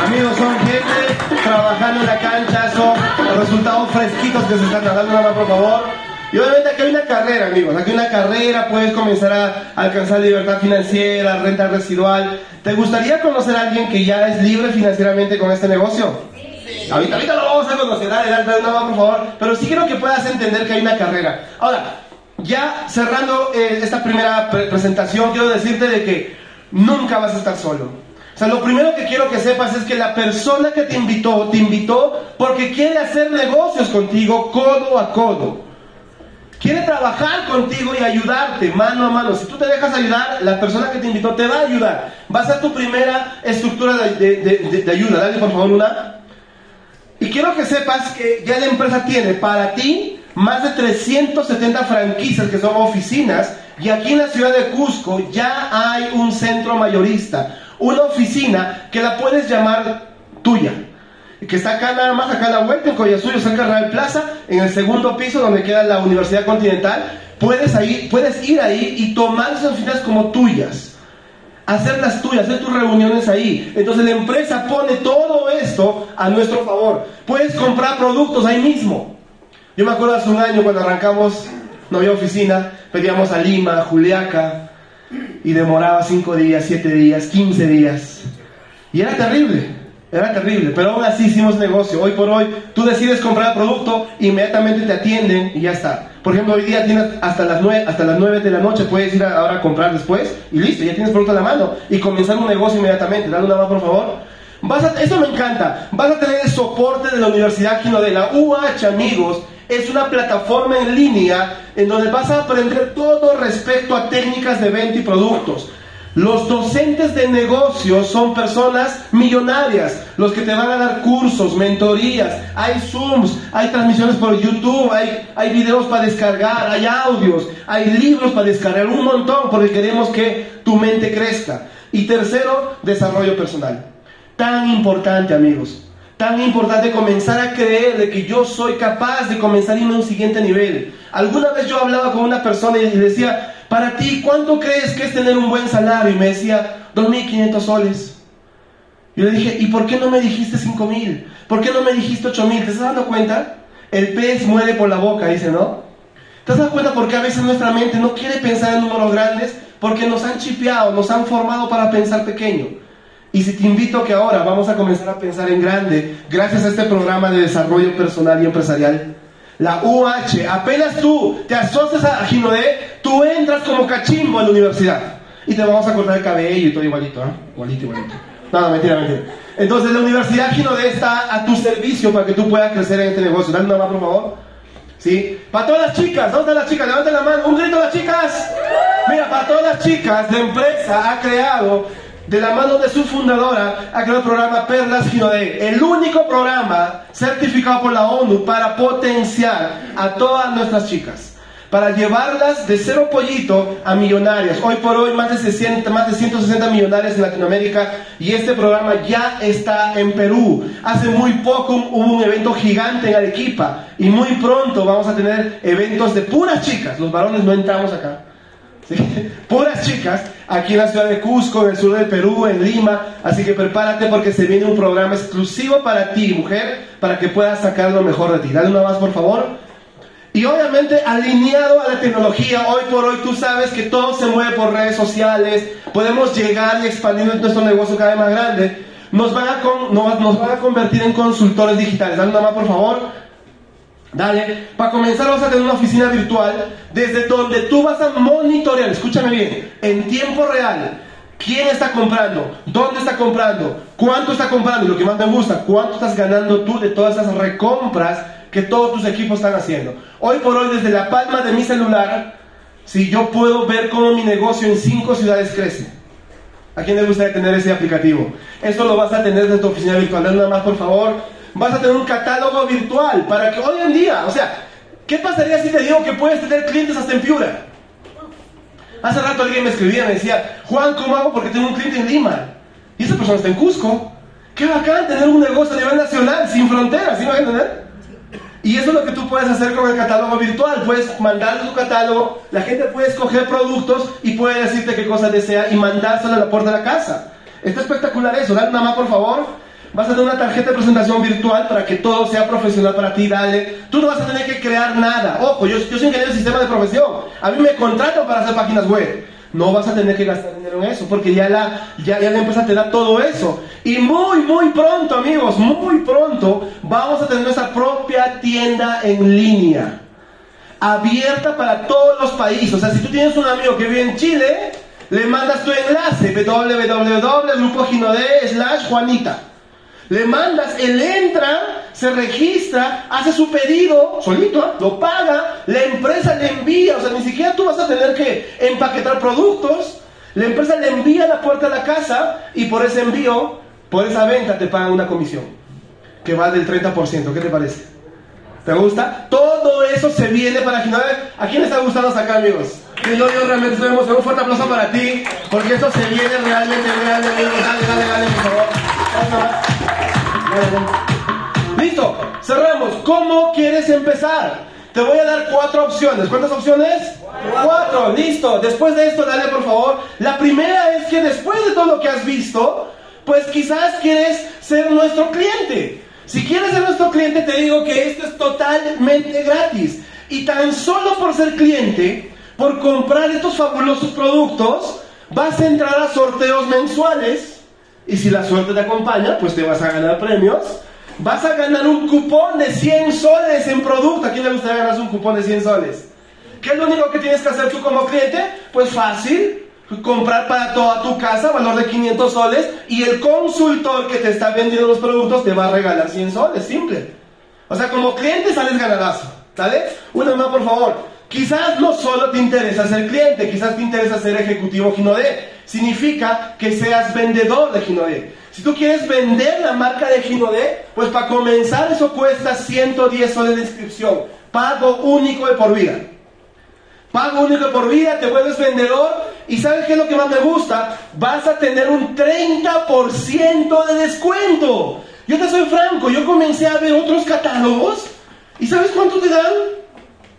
Amigos, son gente trabajando en la cancha, son resultados fresquitos que se están dando, por favor. Y obviamente aquí hay una carrera, amigos. Aquí hay una carrera, puedes comenzar a alcanzar libertad financiera, renta residual. ¿Te gustaría conocer a alguien que ya es libre financieramente con este negocio? Sí. Ahorita, ahorita lo vamos a conocer, adelante, una por favor. Pero sí quiero que puedas entender que hay una carrera. Ahora, ya cerrando eh, esta primera presentación, quiero decirte de que nunca vas a estar solo. O sea, lo primero que quiero que sepas es que la persona que te invitó, te invitó porque quiere hacer negocios contigo codo a codo. Quiere trabajar contigo y ayudarte mano a mano. Si tú te dejas ayudar, la persona que te invitó te va a ayudar. Va a ser tu primera estructura de, ayuda. Dale por favor una. Y quiero que sepas que ya la empresa tiene para ti más de 370 franquicias que son oficinas. Y aquí en la ciudad de Cusco ya hay un centro mayorista. Una oficina que la puedes llamar tuya que está acá nada más, acá a la vuelta, en Collasuyo, cerca de Real Plaza, en el segundo piso donde queda la Universidad Continental, puedes, ahí, puedes ir ahí y tomar esas oficinas como tuyas, hacerlas tuyas, hacer tus reuniones ahí. Entonces la empresa pone todo esto a nuestro favor. Puedes comprar productos ahí mismo. Yo me acuerdo hace un año cuando arrancamos, no había oficina, pedíamos a Lima, a Juliaca, y demoraba 5 días, 7 días, 15 días. Y era terrible. Era terrible, pero aún así hicimos negocio. Hoy por hoy, tú decides comprar producto, inmediatamente te atienden y ya está. Por ejemplo, hoy día tienes hasta las 9, hasta las 9 de la noche, puedes ir ahora a comprar después y listo, ya tienes producto en la mano y comenzar un negocio inmediatamente. Dale una más, por favor. Vas a, eso me encanta. Vas a tener el soporte de la Universidad Gino de la UH, amigos. Es una plataforma en línea en donde vas a aprender todo respecto a técnicas de venta y productos. Los docentes de negocios son personas millonarias, los que te van a dar cursos, mentorías, hay Zooms, hay transmisiones por YouTube, hay, hay videos para descargar, hay audios, hay libros para descargar, un montón, porque queremos que tu mente crezca. Y tercero, desarrollo personal. Tan importante, amigos, tan importante comenzar a creer de que yo soy capaz de comenzar a irme a un siguiente nivel. Alguna vez yo hablaba con una persona y decía, para ti, ¿cuánto crees que es tener un buen salario? Y me decía, 2.500 soles. Yo le dije, ¿y por qué no me dijiste 5.000? ¿Por qué no me dijiste 8.000? ¿Te estás dando cuenta? El pez muere por la boca, dice, ¿no? ¿Te dado cuenta por qué a veces nuestra mente no quiere pensar en números grandes? Porque nos han chipeado, nos han formado para pensar pequeño. Y si te invito a que ahora vamos a comenzar a pensar en grande, gracias a este programa de desarrollo personal y empresarial, la UH, apenas tú te asocias a Ginodé, tú entras como cachimbo a la universidad. Y te vamos a cortar el cabello y todo igualito, ¿eh? Igualito, igualito. No, mentira, mentira. Entonces la Universidad Ginodé está a tu servicio para que tú puedas crecer en este negocio. Dale una mano, por favor. ¿Sí? Para todas las chicas, ¿dónde están las chicas? Levanten la mano. Un grito a las chicas. Mira, para todas las chicas, la empresa ha creado de la mano de su fundadora, ha creado el programa Perlas Ginodé, el único programa certificado por la ONU para potenciar a todas nuestras chicas. para llevarlas de cero pollito a millonarias. Hoy por hoy más de, 60, más de 160 millonarias en Latinoamérica y este programa ya está en Perú. Hace muy poco hubo un evento gigante en Arequipa y muy pronto vamos a tener eventos de puras chicas. Los varones no entramos acá. Puras chicas aquí en la ciudad de Cusco, en el sur del Perú, en Lima. Así que prepárate porque se viene un programa exclusivo para ti, mujer, para que puedas sacar lo mejor de ti. Dale una más, por favor. Y obviamente alineado a la tecnología, hoy por hoy tú sabes que todo se mueve por redes sociales, podemos llegar y expandir nuestro negocio cada vez más grande. Nos van a, nos, van a convertir en consultores digitales. Dale una más, por favor. Dale. Para comenzar vas a tener una oficina virtual desde donde tú vas a monitorear, escúchame bien, en tiempo real. ¿Quién está comprando? ¿Dónde está comprando? ¿Cuánto está comprando? Lo que más me gusta, ¿cuánto estás ganando tú de todas esas recompras que todos tus equipos están haciendo. Hoy por hoy, desde la palma de mi celular, si yo puedo ver cómo mi negocio en cinco ciudades crece. ¿A quién le gustaría tener ese aplicativo? Esto lo vas a tener desde tu oficina virtual. Dale más, por favor. Vas a tener un catálogo virtual para que hoy en día, o sea, ¿qué pasaría si te digo que puedes tener clientes hasta en Piura? Hace rato alguien me escribía, me decía, Juan, ¿cómo hago? Porque tengo un cliente en Lima. Y esa persona está en Cusco. Qué bacán tener un negocio a nivel nacional, sin fronteras, ¿sí me entender? Y eso es lo que tú puedes hacer con el catálogo virtual. Puedes mandar tu catálogo, la gente puede escoger productos y puede decirte qué cosas desea y mandárselo a la puerta de la casa. Está espectacular eso. Dale una más, por favor. Vas a tener una tarjeta de presentación virtual para que todo sea profesional para ti. Dale. Tú no vas a tener que crear nada. Ojo, yo, yo soy ingeniero de sistema de profesión. A mí me contratan para hacer páginas web no vas a tener que gastar dinero en eso, porque ya la, ya, ya la empresa te da todo eso. Y muy, muy pronto, amigos, muy pronto, vamos a tener nuestra propia tienda en línea, abierta para todos los países. O sea, si tú tienes un amigo que vive en Chile, le mandas tu enlace, www.grupoginode slash Juanita. Le mandas, él entra, se registra, hace su pedido solito, ¿eh? lo paga, la empresa le envía, o sea, ni siquiera tú vas a tener que empaquetar productos, la empresa le envía a la puerta de la casa y por ese envío, por esa venta te pagan una comisión, que va del 30%, ¿qué te parece? ¿Te gusta? Todo eso se viene para que ¿A quién les está gustando acá, amigos? Y yo, yo realmente estoy emocionado. Un fuerte aplauso para ti, porque esto se viene realmente grande, amigos. Dale, dale, dale, por favor. Listo, cerramos. ¿Cómo quieres empezar? Te voy a dar cuatro opciones. ¿Cuántas opciones? Cuatro. Listo. Después de esto, dale por favor. La primera es que después de todo lo que has visto, pues quizás quieres ser nuestro cliente. Si quieres ser nuestro cliente, te digo que esto es totalmente gratis. Y tan solo por ser cliente, por comprar estos fabulosos productos, vas a entrar a sorteos mensuales y si la suerte te acompaña, pues te vas a ganar premios. Vas a ganar un cupón de 100 soles en producto. ¿A quién le gustaría ganarse un cupón de 100 soles? ¿Qué es lo único que tienes que hacer tú como cliente? Pues fácil, comprar para toda tu casa, valor de 500 soles, y el consultor que te está vendiendo los productos te va a regalar 100 soles, simple. O sea, como cliente sales ganadazo, ¿sale? Una más, por favor. Quizás no solo te interesa ser cliente, quizás te interesa ser ejecutivo Ginodé. Significa que seas vendedor de Ginodé. Si tú quieres vender la marca de Ginodé, pues para comenzar eso cuesta 110 soles de inscripción. Pago único de por vida. Pago único de por vida, te vuelves vendedor y ¿sabes qué es lo que más me gusta? Vas a tener un 30% de descuento. Yo te soy franco, yo comencé a ver otros catálogos y ¿sabes cuánto te dan?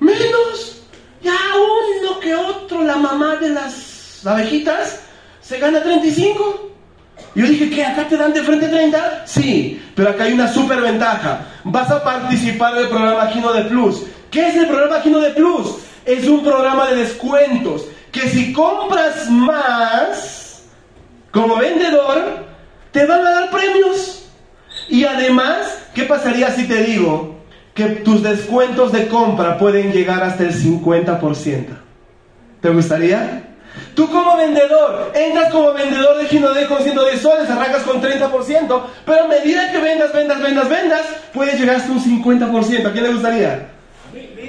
Menos. Ya uno que otro, la mamá de las abejitas, se gana 35. Yo dije, ¿qué? ¿Acá te dan de frente 30? Sí, pero acá hay una super ventaja. Vas a participar del programa Gino de Plus. ¿Qué es el programa Gino de Plus? Es un programa de descuentos que si compras más como vendedor, te van a dar premios. Y además, ¿qué pasaría si te digo que tus descuentos de compra pueden llegar hasta el 50%. ¿Te gustaría? Tú como vendedor, entras como vendedor de Ginodé con 110 soles, arrancas con 30%, pero a medida que vendas, vendas, vendas, vendas, puedes llegar hasta un 50%. ¿A quién le gustaría?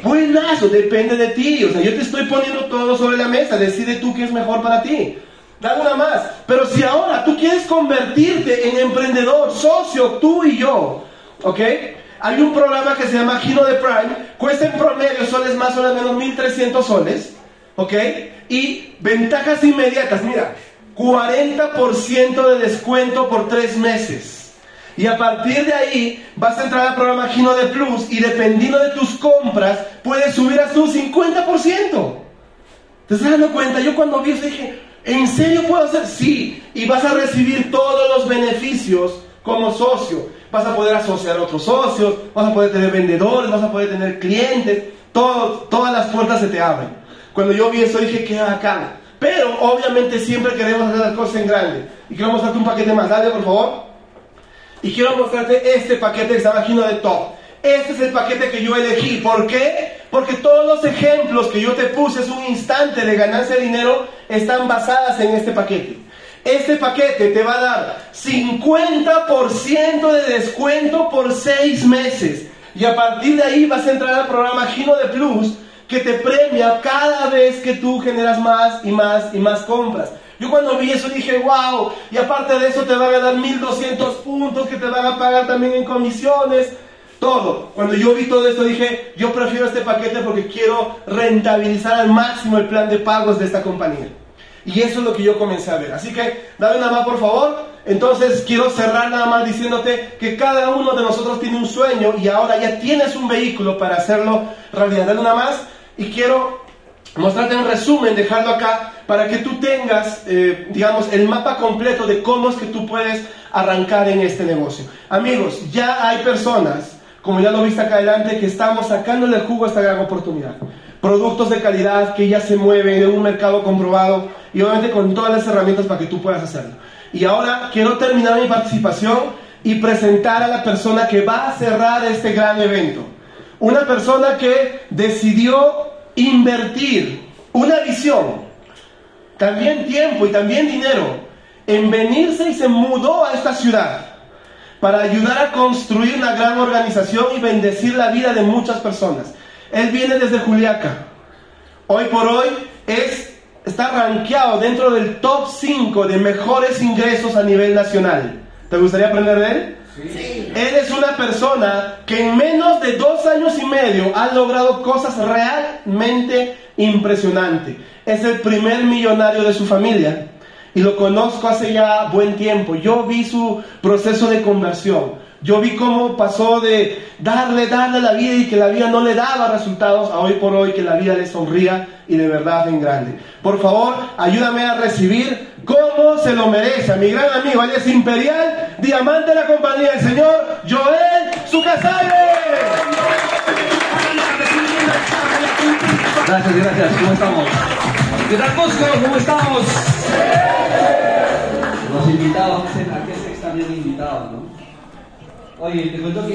Buenazo, depende de ti. O sea, yo te estoy poniendo todo sobre la mesa. Decide tú qué es mejor para ti. Dale una más. Pero si ahora tú quieres convertirte en emprendedor, socio, tú y yo, ¿ok? Hay un programa que se llama Gino de Prime, cuesta en promedio soles más o menos 1300 soles, ¿ok? Y ventajas inmediatas, mira, 40% de descuento por tres meses. Y a partir de ahí vas a entrar al programa Gino de Plus y dependiendo de tus compras puedes subir hasta un 50%. ¿Te estás dando cuenta? Yo cuando vi eso dije, ¿en serio puedo hacer? Sí, y vas a recibir todos los beneficios como socio. Vas a poder asociar a otros socios, vas a poder tener vendedores, vas a poder tener clientes, todo, todas las puertas se te abren. Cuando yo vi eso dije, qué bacán. Pero obviamente siempre queremos hacer las cosas en grande. Y quiero mostrarte un paquete más. Dale, por favor. Y quiero mostrarte este paquete que se llama Gino de Top. Este es el paquete que yo elegí. ¿Por qué? Porque todos los ejemplos que yo te puse es un instante de ganancia de dinero están basadas en este paquete. Este paquete te va a dar 50% de descuento por 6 meses. Y a partir de ahí vas a entrar al programa Gino de Plus que te premia cada vez que tú generas más y más y más compras. Yo cuando vi eso dije, wow, y aparte de eso te van a dar 1200 puntos que te van a pagar también en comisiones, todo. Cuando yo vi todo esto dije, yo prefiero este paquete porque quiero rentabilizar al máximo el plan de pagos de esta compañía. Y eso es lo que yo comencé a ver. Así que dame una más, por favor. Entonces quiero cerrar nada más diciéndote que cada uno de nosotros tiene un sueño y ahora ya tienes un vehículo para hacerlo realidad. Dale una más y quiero mostrarte un resumen, dejarlo acá para que tú tengas, eh, digamos, el mapa completo de cómo es que tú puedes arrancar en este negocio. Amigos, ya hay personas, como ya lo viste acá adelante, que estamos sacándole el jugo a esta gran oportunidad. Productos de calidad que ya se mueven en un mercado comprobado y obviamente con todas las herramientas para que tú puedas hacerlo. Y ahora quiero terminar mi participación y presentar a la persona que va a cerrar este gran evento. Una persona que decidió invertir una visión, también tiempo y también dinero en venirse y se mudó a esta ciudad para ayudar a construir una gran organización y bendecir la vida de muchas personas. Él viene desde Juliaca. Hoy por hoy es, está rankeado dentro del top 5 de mejores ingresos a nivel nacional. ¿Te gustaría aprender de él? Sí. Él es una persona que en menos de dos años y medio ha logrado cosas realmente impresionantes. Es el primer millonario de su familia y lo conozco hace ya buen tiempo. Yo vi su proceso de conversión. Yo vi cómo pasó de darle, darle la vida y que la vida no le daba resultados a hoy por hoy que la vida le sonría y de verdad en grande. Por favor, ayúdame a recibir como se lo merece a mi gran amigo, él es Imperial, diamante de la compañía, el señor Joel Sucasale. Gracias, gracias. ¿Cómo estamos? ¿Qué tal, Cusco? ¿Cómo estamos? Los invitados, ¿a qué se extrañan invitados, no? Oye, te cuento que